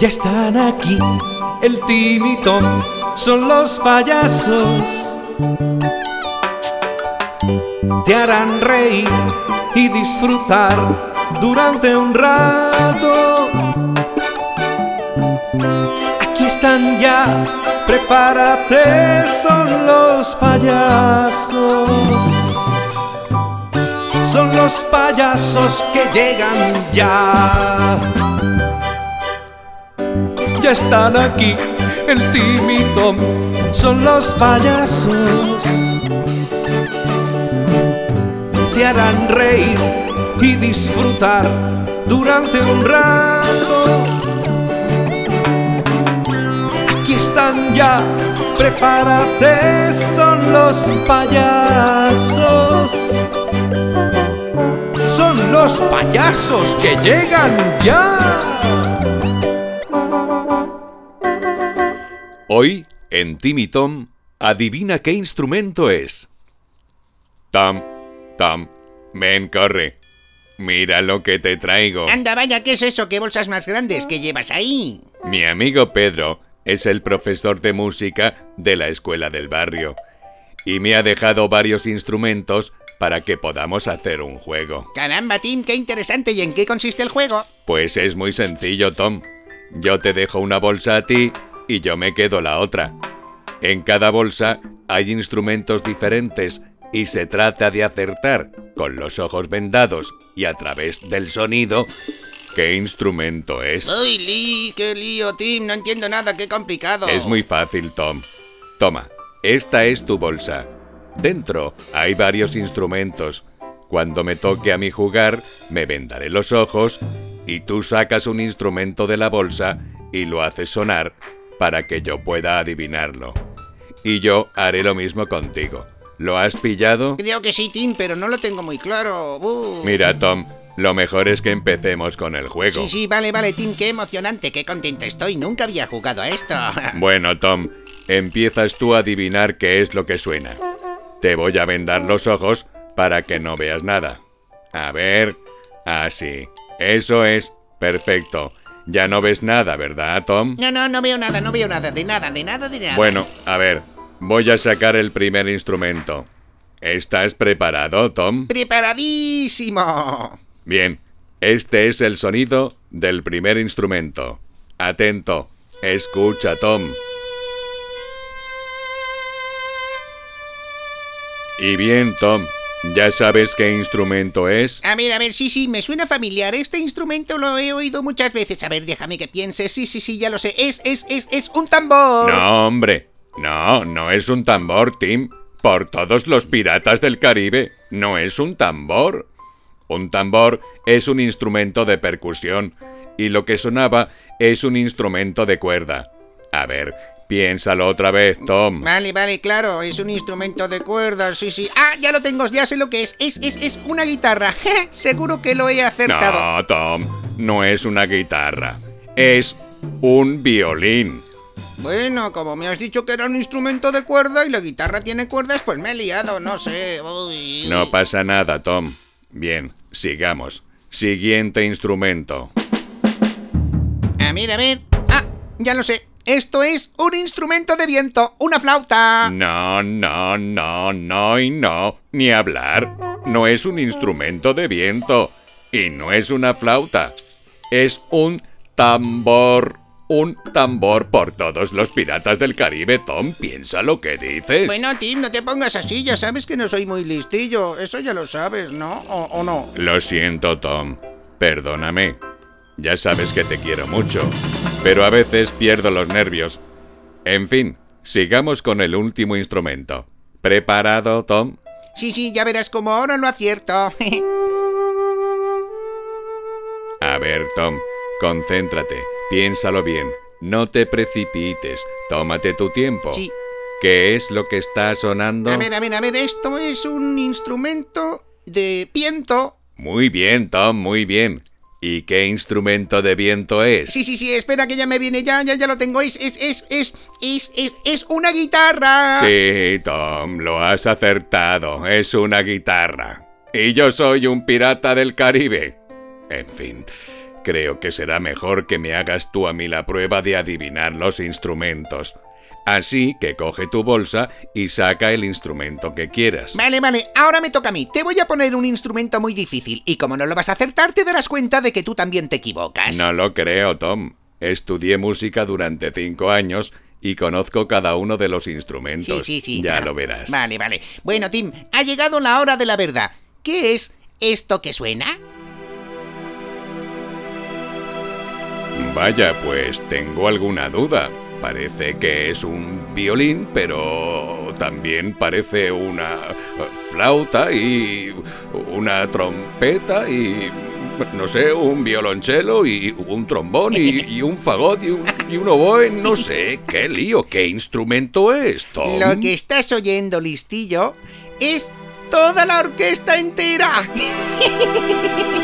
Ya están aquí, el Tim y Tom son los payasos. Te harán reír y disfrutar durante un rato. Aquí están ya, prepárate, son los payasos. Son los payasos que llegan ya. Ya están aquí, el Tim y Tom son los payasos. Te harán reír y disfrutar durante un rato. Aquí están ya, prepárate, son los payasos. Son los payasos que llegan ya. Hoy, en Timmy Tom, adivina qué instrumento es. Tom, Tom, ven, corre. Mira lo que te traigo. Anda, vaya, ¿qué es eso? ¿Qué bolsas más grandes que llevas ahí? Mi amigo Pedro es el profesor de música de la escuela del barrio y me ha dejado varios instrumentos para que podamos hacer un juego. Caramba, Tim, qué interesante. ¿Y en qué consiste el juego? Pues es muy sencillo, Tom. Yo te dejo una bolsa a ti y yo me quedo la otra. En cada bolsa hay instrumentos diferentes y se trata de acertar con los ojos vendados y a través del sonido qué instrumento es. ¡Uy, Lee! ¡Qué lío, Tim! No entiendo nada, qué complicado. Es muy fácil, Tom. Toma, esta es tu bolsa. Dentro hay varios instrumentos. Cuando me toque a mí jugar, me vendaré los ojos y tú sacas un instrumento de la bolsa y lo haces sonar para que yo pueda adivinarlo. Y yo haré lo mismo contigo. ¿Lo has pillado? Creo que sí, Tim, pero no lo tengo muy claro. Uh. Mira, Tom, lo mejor es que empecemos con el juego. Sí, sí, vale, vale, Tim, qué emocionante, qué contento estoy. Nunca había jugado a esto. Bueno, Tom, empiezas tú a adivinar qué es lo que suena. Te voy a vendar los ojos para que no veas nada. A ver, así. Eso es. Perfecto. Ya no ves nada, ¿verdad, Tom? No, no, no veo nada, no veo nada, de nada, de nada, de nada. Bueno, a ver, voy a sacar el primer instrumento. ¿Estás preparado, Tom? ¡Preparadísimo! Bien, este es el sonido del primer instrumento. Atento, escucha, Tom. Y bien, Tom, ¿ya sabes qué instrumento es? A ver, a ver, sí, sí, me suena familiar. Este instrumento lo he oído muchas veces. A ver, déjame que piense. Sí, sí, sí, ya lo sé. Es, es, es, es un tambor. No, hombre. No, no es un tambor, Tim. Por todos los piratas del Caribe, no es un tambor. Un tambor es un instrumento de percusión y lo que sonaba es un instrumento de cuerda. A ver, piénsalo otra vez, Tom. Vale, vale, claro, es un instrumento de cuerdas, sí, sí. Ah, ya lo tengo, ya sé lo que es. Es, es, es una guitarra. Seguro que lo he acertado. No, Tom, no es una guitarra. Es un violín. Bueno, como me has dicho que era un instrumento de cuerda y la guitarra tiene cuerdas, pues me he liado, no sé. Uy. No pasa nada, Tom. Bien, sigamos. Siguiente instrumento. A ver, a ver. Ah, ya lo sé. Esto es un instrumento de viento, una flauta. No, no, no, no y no. Ni hablar. No es un instrumento de viento. Y no es una flauta. Es un tambor. Un tambor por todos los piratas del Caribe, Tom. Piensa lo que dices. Bueno, Tim, no te pongas así, ya sabes que no soy muy listillo. Eso ya lo sabes, ¿no? ¿O, o no? Lo siento, Tom. Perdóname. Ya sabes que te quiero mucho. Pero a veces pierdo los nervios. En fin, sigamos con el último instrumento. ¿Preparado, Tom? Sí, sí, ya verás como ahora lo acierto. A ver, Tom, concéntrate, piénsalo bien, no te precipites, tómate tu tiempo. Sí. ¿Qué es lo que está sonando? A ver, a ver, a ver, esto es un instrumento de viento. Muy bien, Tom, muy bien. ¿Y qué instrumento de viento es? Sí, sí, sí, espera que ya me viene, ya, ya, ya lo tengo. Es, es, es, es, es, es, es una guitarra. Sí, Tom, lo has acertado. Es una guitarra. Y yo soy un pirata del Caribe. En fin, creo que será mejor que me hagas tú a mí la prueba de adivinar los instrumentos. Así que coge tu bolsa y saca el instrumento que quieras. Vale, vale, ahora me toca a mí. Te voy a poner un instrumento muy difícil y como no lo vas a acertar te darás cuenta de que tú también te equivocas. No lo creo, Tom. Estudié música durante cinco años y conozco cada uno de los instrumentos. Sí, sí, sí. Ya claro. lo verás. Vale, vale. Bueno, Tim, ha llegado la hora de la verdad. ¿Qué es esto que suena? Vaya, pues tengo alguna duda. Parece que es un violín, pero también parece una flauta y una trompeta y no sé, un violonchelo y un trombón y, un fagot y un, y un oboe, no sé, qué lío, qué instrumento es, Tom. Lo que estás oyendo, listillo, es toda la orquesta entera.